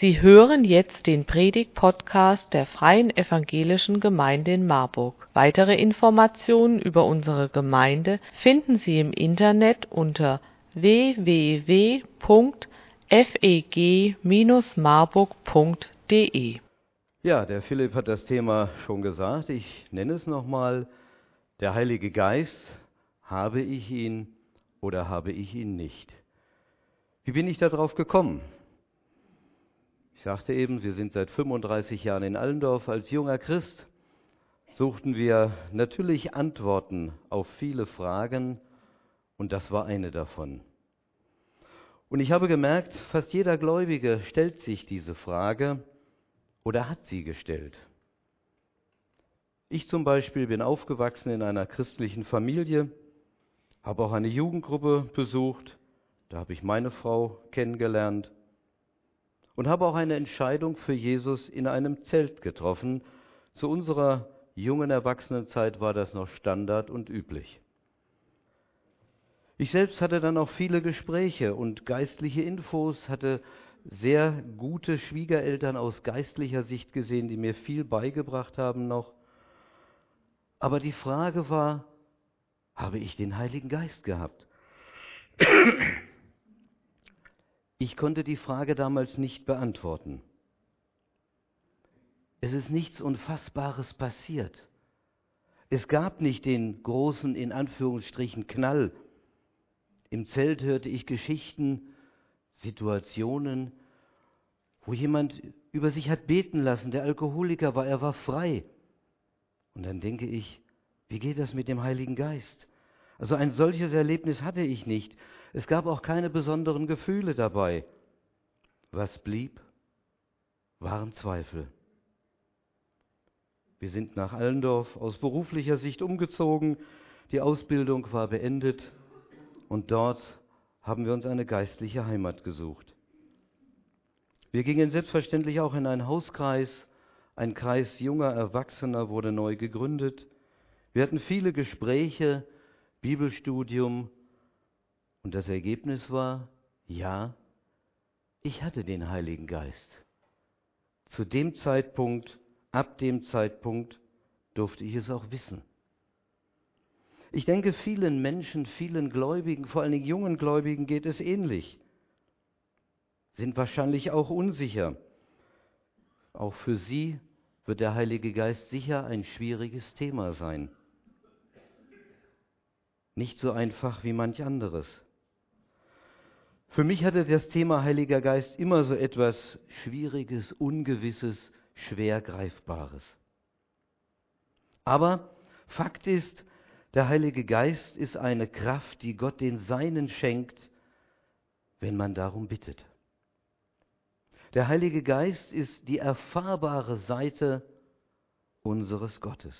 Sie hören jetzt den Predigt-Podcast der Freien Evangelischen Gemeinde in Marburg. Weitere Informationen über unsere Gemeinde finden Sie im Internet unter www.feg-marburg.de. Ja, der Philipp hat das Thema schon gesagt. Ich nenne es nochmal. Der Heilige Geist, habe ich ihn oder habe ich ihn nicht? Wie bin ich darauf gekommen? Ich sagte eben, wir sind seit 35 Jahren in Allendorf. Als junger Christ suchten wir natürlich Antworten auf viele Fragen und das war eine davon. Und ich habe gemerkt, fast jeder Gläubige stellt sich diese Frage oder hat sie gestellt. Ich zum Beispiel bin aufgewachsen in einer christlichen Familie, habe auch eine Jugendgruppe besucht, da habe ich meine Frau kennengelernt und habe auch eine Entscheidung für Jesus in einem Zelt getroffen. Zu unserer jungen Erwachsenenzeit war das noch Standard und üblich. Ich selbst hatte dann auch viele Gespräche und geistliche Infos, hatte sehr gute Schwiegereltern aus geistlicher Sicht gesehen, die mir viel beigebracht haben noch. Aber die Frage war, habe ich den Heiligen Geist gehabt? Ich konnte die Frage damals nicht beantworten. Es ist nichts Unfassbares passiert. Es gab nicht den großen, in Anführungsstrichen, Knall. Im Zelt hörte ich Geschichten, Situationen, wo jemand über sich hat beten lassen, der Alkoholiker war, er war frei. Und dann denke ich, wie geht das mit dem Heiligen Geist? Also ein solches Erlebnis hatte ich nicht. Es gab auch keine besonderen Gefühle dabei. Was blieb, waren Zweifel. Wir sind nach Allendorf aus beruflicher Sicht umgezogen, die Ausbildung war beendet und dort haben wir uns eine geistliche Heimat gesucht. Wir gingen selbstverständlich auch in einen Hauskreis, ein Kreis junger Erwachsener wurde neu gegründet. Wir hatten viele Gespräche, Bibelstudium und das Ergebnis war, ja, ich hatte den Heiligen Geist. Zu dem Zeitpunkt, ab dem Zeitpunkt durfte ich es auch wissen. Ich denke, vielen Menschen, vielen Gläubigen, vor allen Dingen jungen Gläubigen geht es ähnlich, sind wahrscheinlich auch unsicher. Auch für sie wird der Heilige Geist sicher ein schwieriges Thema sein. Nicht so einfach wie manch anderes. Für mich hatte das Thema Heiliger Geist immer so etwas Schwieriges, Ungewisses, schwer Greifbares. Aber Fakt ist, der Heilige Geist ist eine Kraft, die Gott den Seinen schenkt, wenn man darum bittet. Der Heilige Geist ist die erfahrbare Seite unseres Gottes.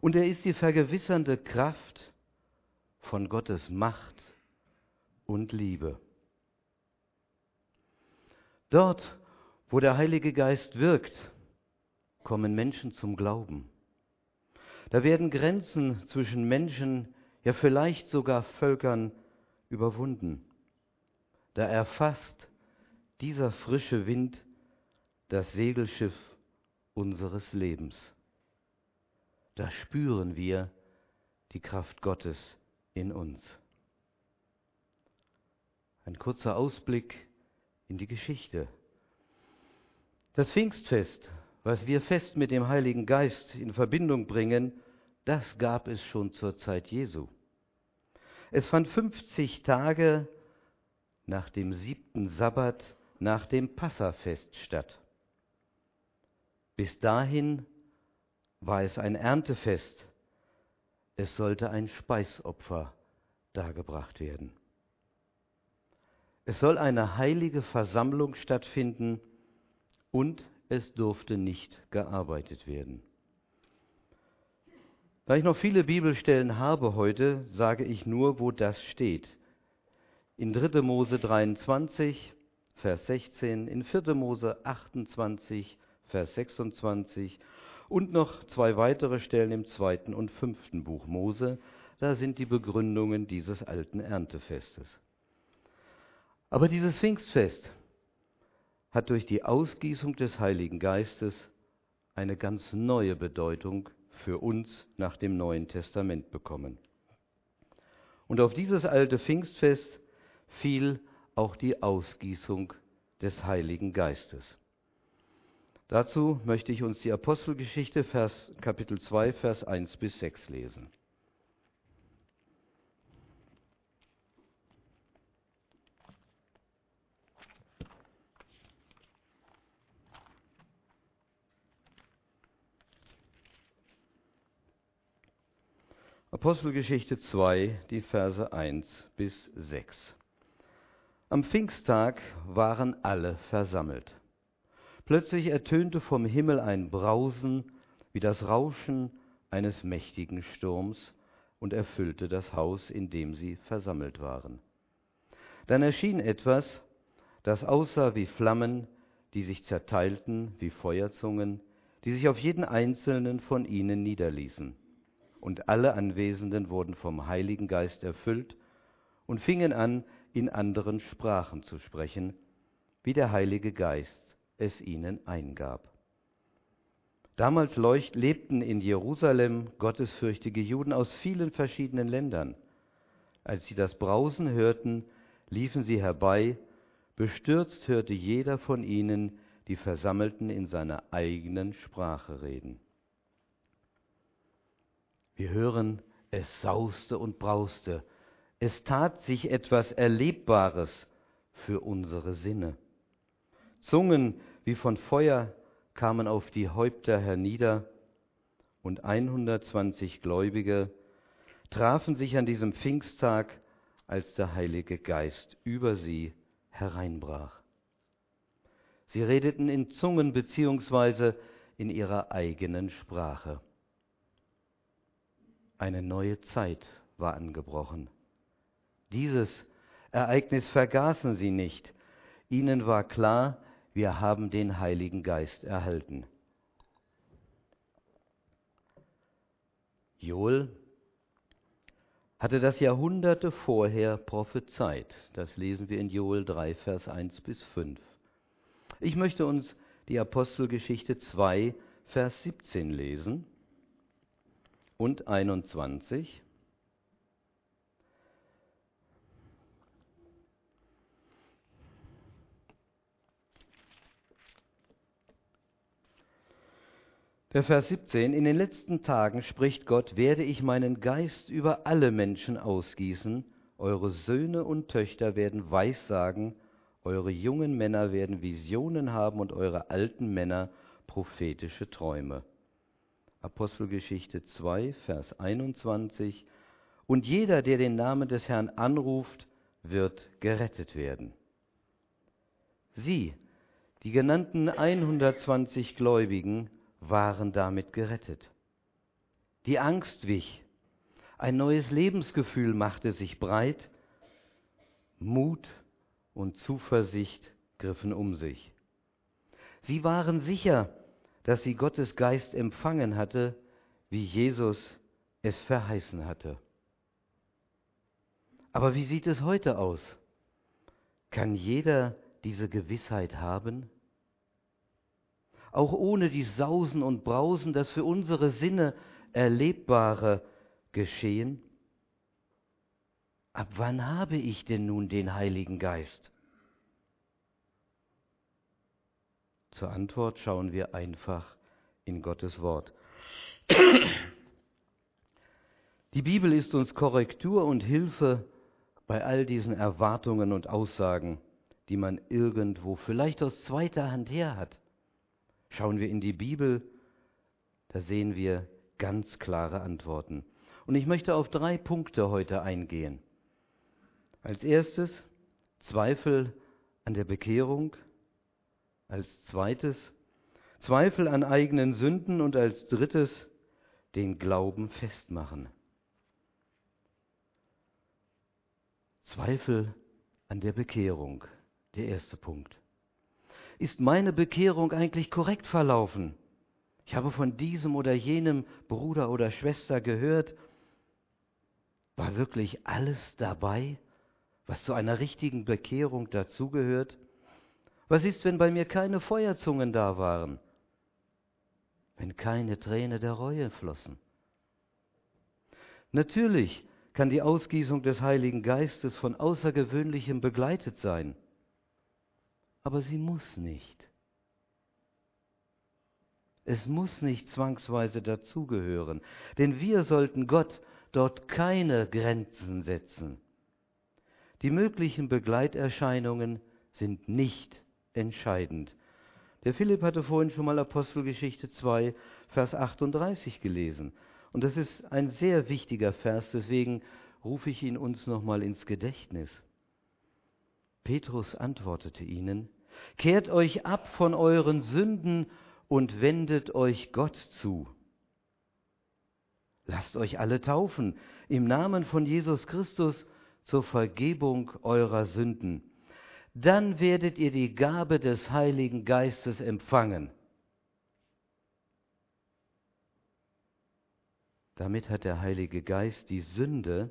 Und er ist die vergewissernde Kraft von Gottes Macht und Liebe. Dort, wo der Heilige Geist wirkt, kommen Menschen zum Glauben. Da werden Grenzen zwischen Menschen, ja vielleicht sogar Völkern überwunden. Da erfasst dieser frische Wind das Segelschiff unseres Lebens. Da spüren wir die Kraft Gottes in uns. Ein kurzer Ausblick in die Geschichte. Das Pfingstfest, was wir fest mit dem Heiligen Geist in Verbindung bringen, das gab es schon zur Zeit Jesu. Es fand 50 Tage nach dem siebten Sabbat, nach dem Passafest statt. Bis dahin war es ein Erntefest. Es sollte ein Speisopfer dargebracht werden. Es soll eine heilige Versammlung stattfinden und es durfte nicht gearbeitet werden. Da ich noch viele Bibelstellen habe heute, sage ich nur, wo das steht. In 3. Mose 23, Vers 16, in 4. Mose 28, Vers 26 und noch zwei weitere Stellen im zweiten und fünften Buch Mose. Da sind die Begründungen dieses alten Erntefestes. Aber dieses Pfingstfest hat durch die Ausgießung des Heiligen Geistes eine ganz neue Bedeutung für uns nach dem Neuen Testament bekommen. Und auf dieses alte Pfingstfest fiel auch die Ausgießung des Heiligen Geistes. Dazu möchte ich uns die Apostelgeschichte Vers, Kapitel 2, Vers 1 bis 6 lesen. Apostelgeschichte 2, die Verse 1 bis 6. Am Pfingsttag waren alle versammelt. Plötzlich ertönte vom Himmel ein Brausen wie das Rauschen eines mächtigen Sturms und erfüllte das Haus, in dem sie versammelt waren. Dann erschien etwas, das aussah wie Flammen, die sich zerteilten wie Feuerzungen, die sich auf jeden einzelnen von ihnen niederließen und alle Anwesenden wurden vom Heiligen Geist erfüllt und fingen an, in anderen Sprachen zu sprechen, wie der Heilige Geist es ihnen eingab. Damals lebten in Jerusalem gottesfürchtige Juden aus vielen verschiedenen Ländern. Als sie das Brausen hörten, liefen sie herbei, bestürzt hörte jeder von ihnen die Versammelten in seiner eigenen Sprache reden. Wir hören, es sauste und brauste. Es tat sich etwas Erlebbares für unsere Sinne. Zungen wie von Feuer kamen auf die Häupter hernieder und 120 Gläubige trafen sich an diesem Pfingsttag, als der Heilige Geist über sie hereinbrach. Sie redeten in Zungen beziehungsweise in ihrer eigenen Sprache. Eine neue Zeit war angebrochen. Dieses Ereignis vergaßen sie nicht. Ihnen war klar, wir haben den Heiligen Geist erhalten. Joel hatte das Jahrhunderte vorher prophezeit. Das lesen wir in Joel 3, Vers 1 bis 5. Ich möchte uns die Apostelgeschichte 2, Vers 17 lesen und 21. Der Vers 17, in den letzten Tagen spricht Gott, werde ich meinen Geist über alle Menschen ausgießen, eure Söhne und Töchter werden Weissagen, eure jungen Männer werden Visionen haben und eure alten Männer prophetische Träume. Apostelgeschichte 2, Vers 21. Und jeder, der den Namen des Herrn anruft, wird gerettet werden. Sie, die genannten 120 Gläubigen, waren damit gerettet. Die Angst wich, ein neues Lebensgefühl machte sich breit, Mut und Zuversicht griffen um sich. Sie waren sicher, dass sie Gottes Geist empfangen hatte, wie Jesus es verheißen hatte. Aber wie sieht es heute aus? Kann jeder diese Gewissheit haben? Auch ohne die Sausen und Brausen, das für unsere Sinne erlebbare Geschehen? Ab wann habe ich denn nun den Heiligen Geist? Zur Antwort schauen wir einfach in Gottes Wort. Die Bibel ist uns Korrektur und Hilfe bei all diesen Erwartungen und Aussagen, die man irgendwo vielleicht aus zweiter Hand her hat. Schauen wir in die Bibel, da sehen wir ganz klare Antworten. Und ich möchte auf drei Punkte heute eingehen. Als erstes Zweifel an der Bekehrung, als zweites Zweifel an eigenen Sünden und als drittes den Glauben festmachen. Zweifel an der Bekehrung, der erste Punkt. Ist meine Bekehrung eigentlich korrekt verlaufen? Ich habe von diesem oder jenem Bruder oder Schwester gehört. War wirklich alles dabei, was zu einer richtigen Bekehrung dazugehört? Was ist, wenn bei mir keine Feuerzungen da waren? Wenn keine Träne der Reue flossen? Natürlich kann die Ausgießung des Heiligen Geistes von Außergewöhnlichem begleitet sein, aber sie muss nicht. Es muss nicht zwangsweise dazugehören, denn wir sollten Gott dort keine Grenzen setzen. Die möglichen Begleiterscheinungen sind nicht entscheidend. Der Philipp hatte vorhin schon mal Apostelgeschichte 2, Vers 38 gelesen. Und das ist ein sehr wichtiger Vers, deswegen rufe ich ihn uns nochmal ins Gedächtnis. Petrus antwortete ihnen, Kehrt euch ab von euren Sünden und wendet euch Gott zu. Lasst euch alle taufen im Namen von Jesus Christus zur Vergebung eurer Sünden. Dann werdet ihr die Gabe des Heiligen Geistes empfangen. Damit hat der Heilige Geist die Sünde,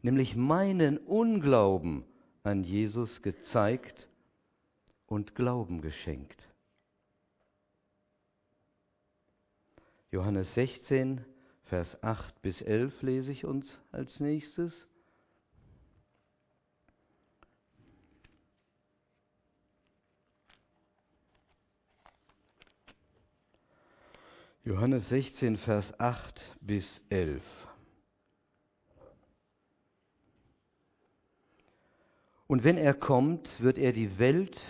nämlich meinen Unglauben an Jesus gezeigt und Glauben geschenkt. Johannes 16, Vers 8 bis 11 lese ich uns als nächstes. Johannes 16, Vers 8 bis 11. Und wenn er kommt, wird er die Welt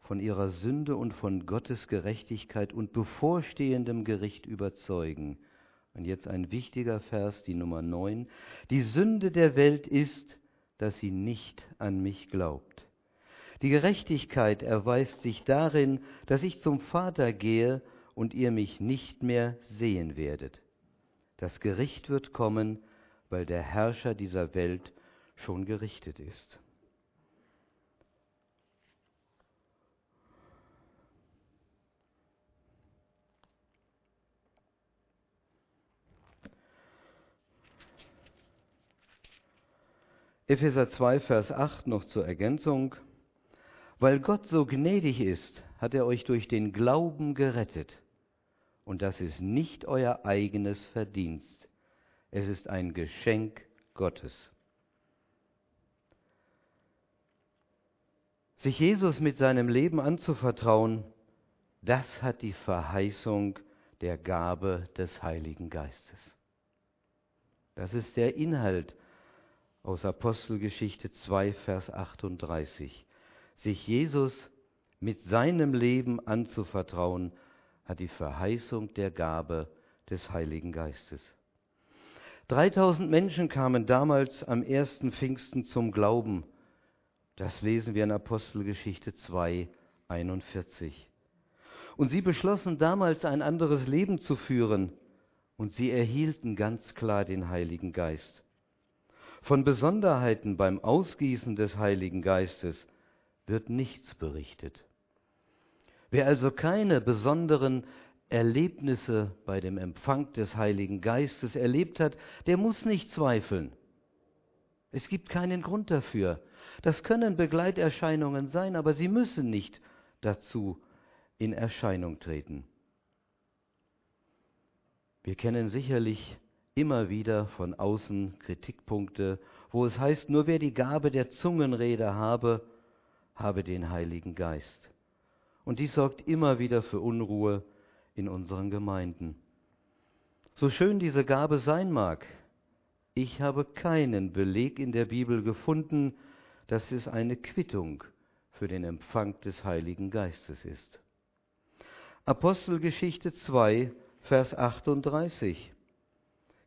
von ihrer Sünde und von Gottes Gerechtigkeit und bevorstehendem Gericht überzeugen. Und jetzt ein wichtiger Vers, die Nummer 9. Die Sünde der Welt ist, dass sie nicht an mich glaubt. Die Gerechtigkeit erweist sich darin, dass ich zum Vater gehe und ihr mich nicht mehr sehen werdet. Das Gericht wird kommen, weil der Herrscher dieser Welt schon gerichtet ist. Epheser 2, Vers 8 noch zur Ergänzung. Weil Gott so gnädig ist, hat er euch durch den Glauben gerettet. Und das ist nicht euer eigenes Verdienst. Es ist ein Geschenk Gottes. Sich Jesus mit seinem Leben anzuvertrauen, das hat die Verheißung der Gabe des Heiligen Geistes. Das ist der Inhalt aus Apostelgeschichte 2, Vers 38. Sich Jesus mit seinem Leben anzuvertrauen, hat die Verheißung der Gabe des Heiligen Geistes. 3000 Menschen kamen damals am ersten Pfingsten zum Glauben. Das lesen wir in Apostelgeschichte 2, 41. Und sie beschlossen damals ein anderes Leben zu führen und sie erhielten ganz klar den Heiligen Geist. Von Besonderheiten beim Ausgießen des Heiligen Geistes wird nichts berichtet. Wer also keine besonderen Erlebnisse bei dem Empfang des Heiligen Geistes erlebt hat, der muss nicht zweifeln. Es gibt keinen Grund dafür. Das können Begleiterscheinungen sein, aber sie müssen nicht dazu in Erscheinung treten. Wir kennen sicherlich immer wieder von außen Kritikpunkte, wo es heißt, nur wer die Gabe der Zungenrede habe, habe den Heiligen Geist. Und dies sorgt immer wieder für Unruhe in unseren Gemeinden. So schön diese Gabe sein mag, ich habe keinen Beleg in der Bibel gefunden, dass es eine Quittung für den Empfang des Heiligen Geistes ist. Apostelgeschichte 2, Vers 38.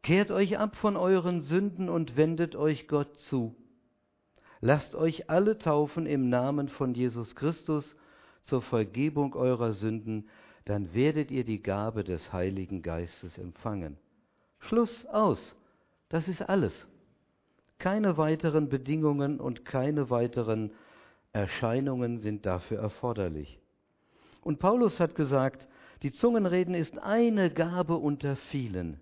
Kehrt euch ab von euren Sünden und wendet euch Gott zu. Lasst euch alle taufen im Namen von Jesus Christus zur Vergebung eurer Sünden, dann werdet ihr die Gabe des Heiligen Geistes empfangen. Schluss aus. Das ist alles. Keine weiteren Bedingungen und keine weiteren Erscheinungen sind dafür erforderlich. Und Paulus hat gesagt, die Zungenreden ist eine Gabe unter vielen.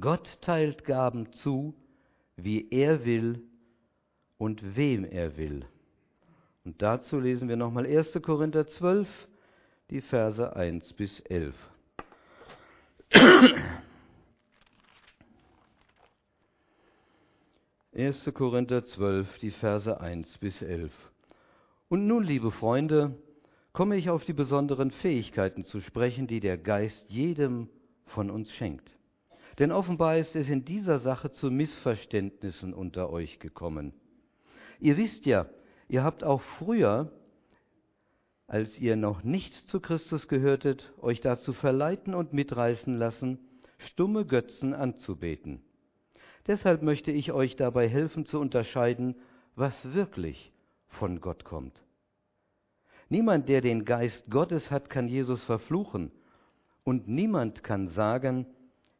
Gott teilt Gaben zu, wie er will und wem er will. Und dazu lesen wir nochmal 1. Korinther 12, die Verse 1 bis 11. 1. Korinther 12, die Verse 1 bis 11. Und nun, liebe Freunde, komme ich auf die besonderen Fähigkeiten zu sprechen, die der Geist jedem von uns schenkt. Denn offenbar ist es in dieser Sache zu Missverständnissen unter euch gekommen. Ihr wisst ja, ihr habt auch früher, als ihr noch nicht zu Christus gehörtet, euch dazu verleiten und mitreißen lassen, stumme Götzen anzubeten. Deshalb möchte ich euch dabei helfen zu unterscheiden, was wirklich von Gott kommt. Niemand, der den Geist Gottes hat, kann Jesus verfluchen, und niemand kann sagen,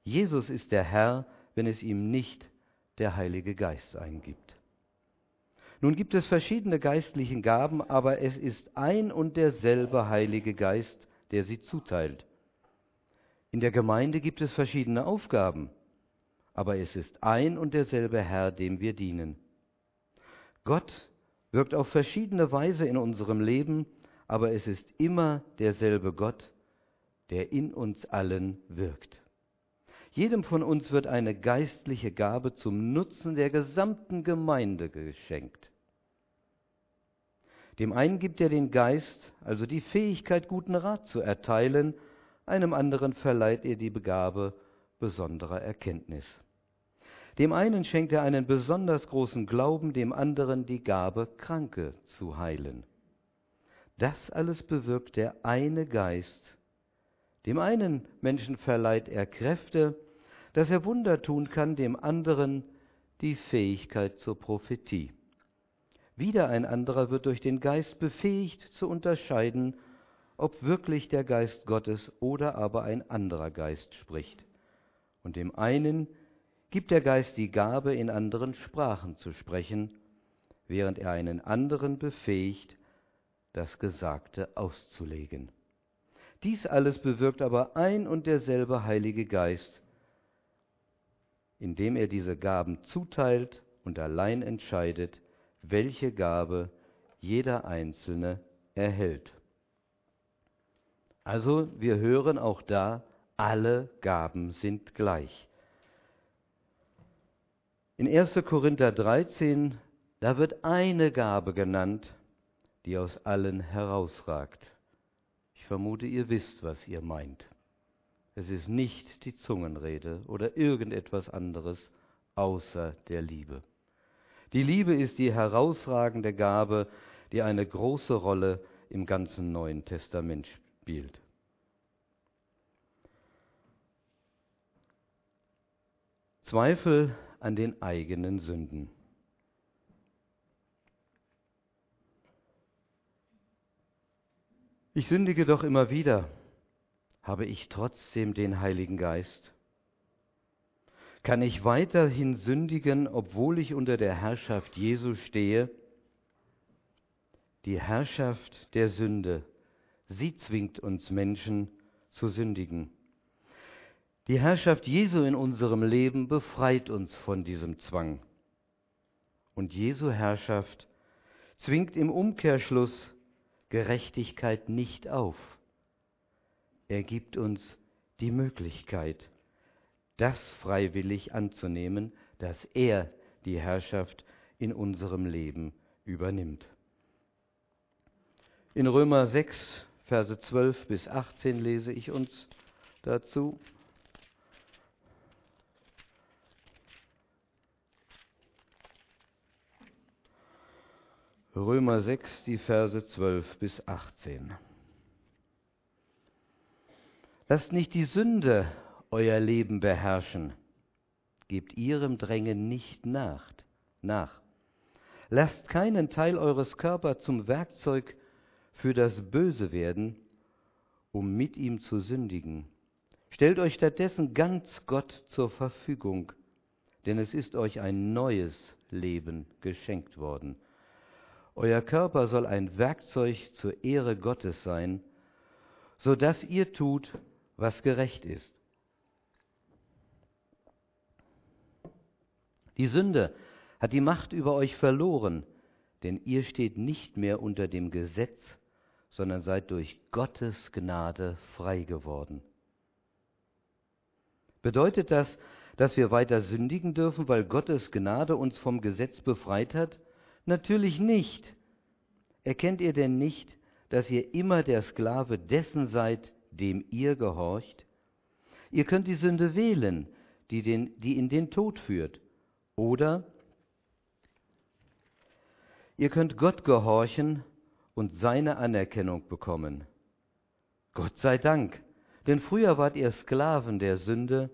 Jesus ist der Herr, wenn es ihm nicht der Heilige Geist eingibt. Nun gibt es verschiedene geistlichen Gaben, aber es ist ein und derselbe Heilige Geist, der sie zuteilt. In der Gemeinde gibt es verschiedene Aufgaben, aber es ist ein und derselbe Herr, dem wir dienen. Gott wirkt auf verschiedene Weise in unserem Leben, aber es ist immer derselbe Gott, der in uns allen wirkt. Jedem von uns wird eine geistliche Gabe zum Nutzen der gesamten Gemeinde geschenkt. Dem einen gibt er den Geist, also die Fähigkeit, guten Rat zu erteilen, einem anderen verleiht er die Begabe besonderer Erkenntnis. Dem einen schenkt er einen besonders großen Glauben, dem anderen die Gabe, Kranke zu heilen. Das alles bewirkt der eine Geist. Dem einen Menschen verleiht er Kräfte, dass er Wunder tun kann, dem anderen die Fähigkeit zur Prophetie. Wieder ein anderer wird durch den Geist befähigt zu unterscheiden, ob wirklich der Geist Gottes oder aber ein anderer Geist spricht. Und dem einen gibt der Geist die Gabe, in anderen Sprachen zu sprechen, während er einen anderen befähigt, das Gesagte auszulegen. Dies alles bewirkt aber ein und derselbe Heilige Geist, indem er diese Gaben zuteilt und allein entscheidet, welche Gabe jeder Einzelne erhält. Also wir hören auch da, alle Gaben sind gleich. In 1. Korinther 13, da wird eine Gabe genannt, die aus allen herausragt. Ich vermute, ihr wisst, was ihr meint. Es ist nicht die Zungenrede oder irgendetwas anderes außer der Liebe. Die Liebe ist die herausragende Gabe, die eine große Rolle im ganzen Neuen Testament spielt. Zweifel an den eigenen Sünden. Ich sündige doch immer wieder. Habe ich trotzdem den Heiligen Geist? Kann ich weiterhin sündigen, obwohl ich unter der Herrschaft Jesu stehe? Die Herrschaft der Sünde, sie zwingt uns Menschen zu sündigen. Die Herrschaft Jesu in unserem Leben befreit uns von diesem Zwang. Und Jesu Herrschaft zwingt im Umkehrschluss Gerechtigkeit nicht auf. Er gibt uns die Möglichkeit, das freiwillig anzunehmen, dass er die Herrschaft in unserem Leben übernimmt. In Römer 6, Verse 12 bis 18 lese ich uns dazu. Römer 6, die Verse 12 bis 18. Lasst nicht die Sünde euer Leben beherrschen. Gebt ihrem Drängen nicht nach. nach. Lasst keinen Teil eures Körpers zum Werkzeug für das Böse werden, um mit ihm zu sündigen. Stellt euch stattdessen ganz Gott zur Verfügung, denn es ist euch ein neues Leben geschenkt worden. Euer Körper soll ein Werkzeug zur Ehre Gottes sein, so dass ihr tut, was gerecht ist. Die Sünde hat die Macht über euch verloren, denn ihr steht nicht mehr unter dem Gesetz, sondern seid durch Gottes Gnade frei geworden. Bedeutet das, dass wir weiter sündigen dürfen, weil Gottes Gnade uns vom Gesetz befreit hat? Natürlich nicht. Erkennt ihr denn nicht, dass ihr immer der Sklave dessen seid, dem ihr gehorcht? Ihr könnt die Sünde wählen, die, den, die in den Tod führt. Oder ihr könnt Gott gehorchen und seine Anerkennung bekommen. Gott sei Dank, denn früher wart ihr Sklaven der Sünde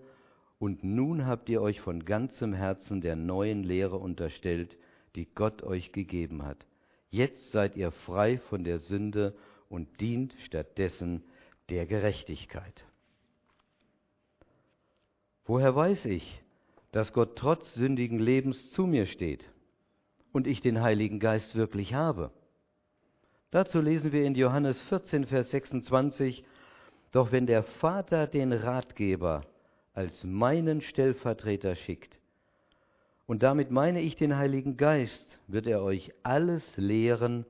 und nun habt ihr euch von ganzem Herzen der neuen Lehre unterstellt, die Gott euch gegeben hat. Jetzt seid ihr frei von der Sünde und dient stattdessen der Gerechtigkeit. Woher weiß ich, dass Gott trotz sündigen Lebens zu mir steht und ich den Heiligen Geist wirklich habe? Dazu lesen wir in Johannes 14, Vers 26, Doch wenn der Vater den Ratgeber, als meinen Stellvertreter schickt. Und damit meine ich den Heiligen Geist, wird er euch alles lehren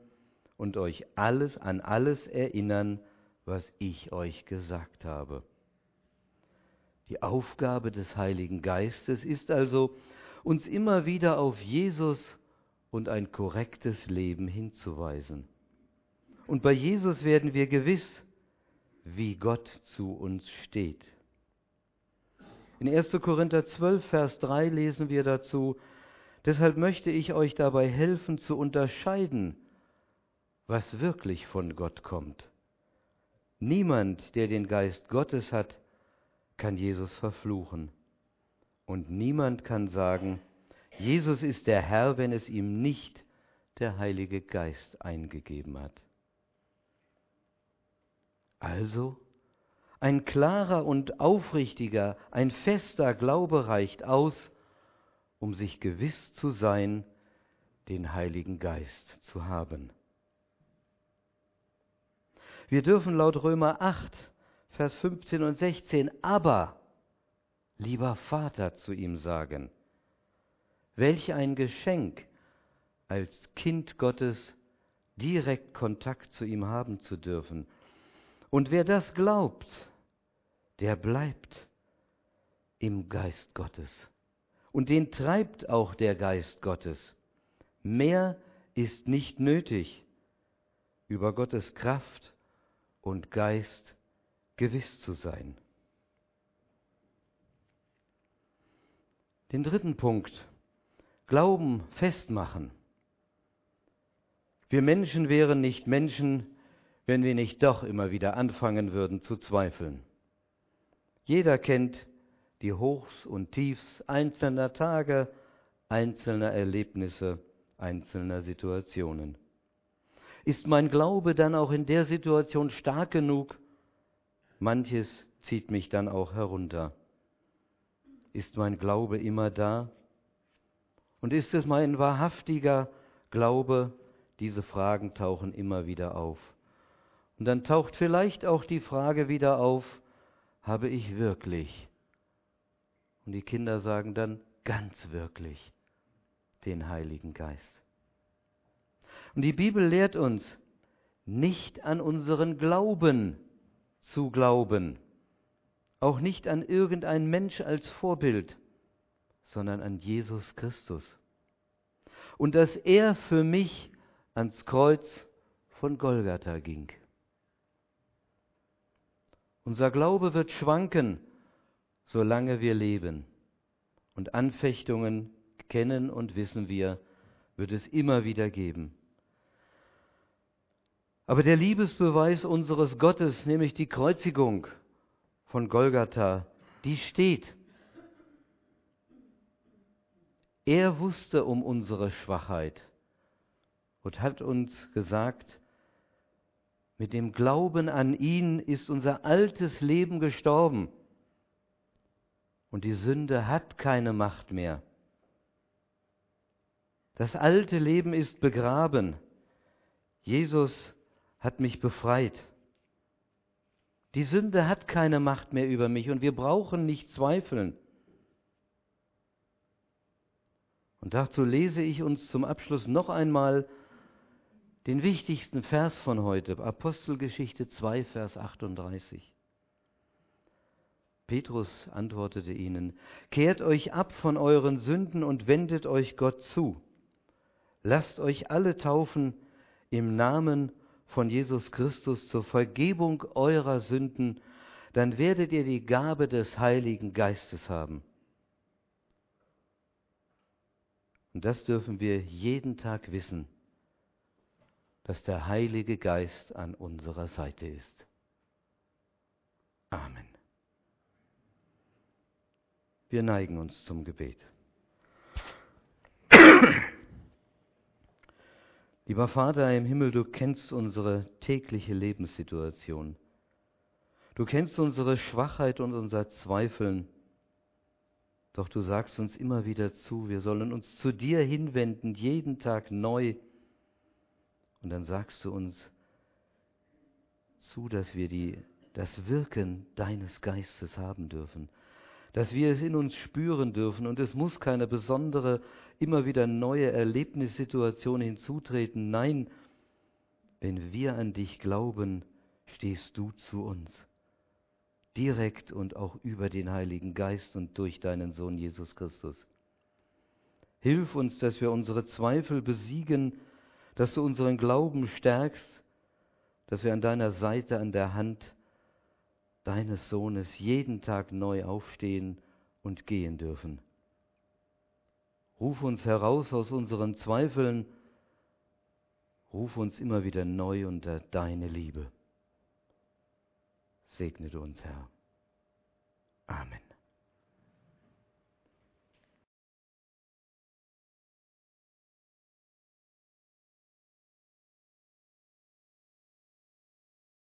und euch alles an alles erinnern, was ich euch gesagt habe. Die Aufgabe des Heiligen Geistes ist also, uns immer wieder auf Jesus und ein korrektes Leben hinzuweisen. Und bei Jesus werden wir gewiss, wie Gott zu uns steht. In 1. Korinther 12, Vers 3 lesen wir dazu, Deshalb möchte ich euch dabei helfen zu unterscheiden, was wirklich von Gott kommt. Niemand, der den Geist Gottes hat, kann Jesus verfluchen. Und niemand kann sagen, Jesus ist der Herr, wenn es ihm nicht der Heilige Geist eingegeben hat. Also ein klarer und aufrichtiger, ein fester Glaube reicht aus, um sich gewiss zu sein, den Heiligen Geist zu haben. Wir dürfen laut Römer 8, Vers 15 und 16, aber, lieber Vater, zu ihm sagen, welch ein Geschenk, als Kind Gottes direkt Kontakt zu ihm haben zu dürfen. Und wer das glaubt, der bleibt im Geist Gottes. Und den treibt auch der Geist Gottes. Mehr ist nicht nötig, über Gottes Kraft und Geist gewiss zu sein. Den dritten Punkt, Glauben festmachen. Wir Menschen wären nicht Menschen, wenn wir nicht doch immer wieder anfangen würden zu zweifeln. Jeder kennt die Hochs und Tiefs einzelner Tage, einzelner Erlebnisse, einzelner Situationen. Ist mein Glaube dann auch in der Situation stark genug? Manches zieht mich dann auch herunter. Ist mein Glaube immer da? Und ist es mein wahrhaftiger Glaube? Diese Fragen tauchen immer wieder auf. Und dann taucht vielleicht auch die Frage wieder auf, habe ich wirklich? Und die Kinder sagen dann ganz wirklich den Heiligen Geist. Und die Bibel lehrt uns, nicht an unseren Glauben zu glauben, auch nicht an irgendein Mensch als Vorbild, sondern an Jesus Christus. Und dass er für mich ans Kreuz von Golgatha ging. Unser Glaube wird schwanken, solange wir leben. Und Anfechtungen kennen und wissen wir, wird es immer wieder geben. Aber der Liebesbeweis unseres Gottes, nämlich die Kreuzigung von Golgatha, die steht. Er wusste um unsere Schwachheit und hat uns gesagt, mit dem Glauben an ihn ist unser altes Leben gestorben und die Sünde hat keine Macht mehr. Das alte Leben ist begraben. Jesus hat mich befreit. Die Sünde hat keine Macht mehr über mich und wir brauchen nicht zweifeln. Und dazu lese ich uns zum Abschluss noch einmal den wichtigsten Vers von heute, Apostelgeschichte 2, Vers 38. Petrus antwortete ihnen, Kehrt euch ab von euren Sünden und wendet euch Gott zu. Lasst euch alle taufen im Namen von Jesus Christus zur Vergebung eurer Sünden, dann werdet ihr die Gabe des Heiligen Geistes haben. Und das dürfen wir jeden Tag wissen, dass der Heilige Geist an unserer Seite ist. Amen. Wir neigen uns zum Gebet. Lieber Vater im Himmel, du kennst unsere tägliche Lebenssituation. Du kennst unsere Schwachheit und unser Zweifeln. Doch du sagst uns immer wieder zu, wir sollen uns zu dir hinwenden, jeden Tag neu. Und dann sagst du uns zu, dass wir die, das Wirken deines Geistes haben dürfen, dass wir es in uns spüren dürfen. Und es muss keine besondere, immer wieder neue Erlebnissituation hinzutreten. Nein, wenn wir an dich glauben, stehst du zu uns direkt und auch über den Heiligen Geist und durch deinen Sohn Jesus Christus. Hilf uns, dass wir unsere Zweifel besiegen, dass du unseren Glauben stärkst, dass wir an deiner Seite, an der Hand deines Sohnes jeden Tag neu aufstehen und gehen dürfen. Ruf uns heraus aus unseren Zweifeln, ruf uns immer wieder neu unter deine Liebe. Segne du uns, Herr. Amen.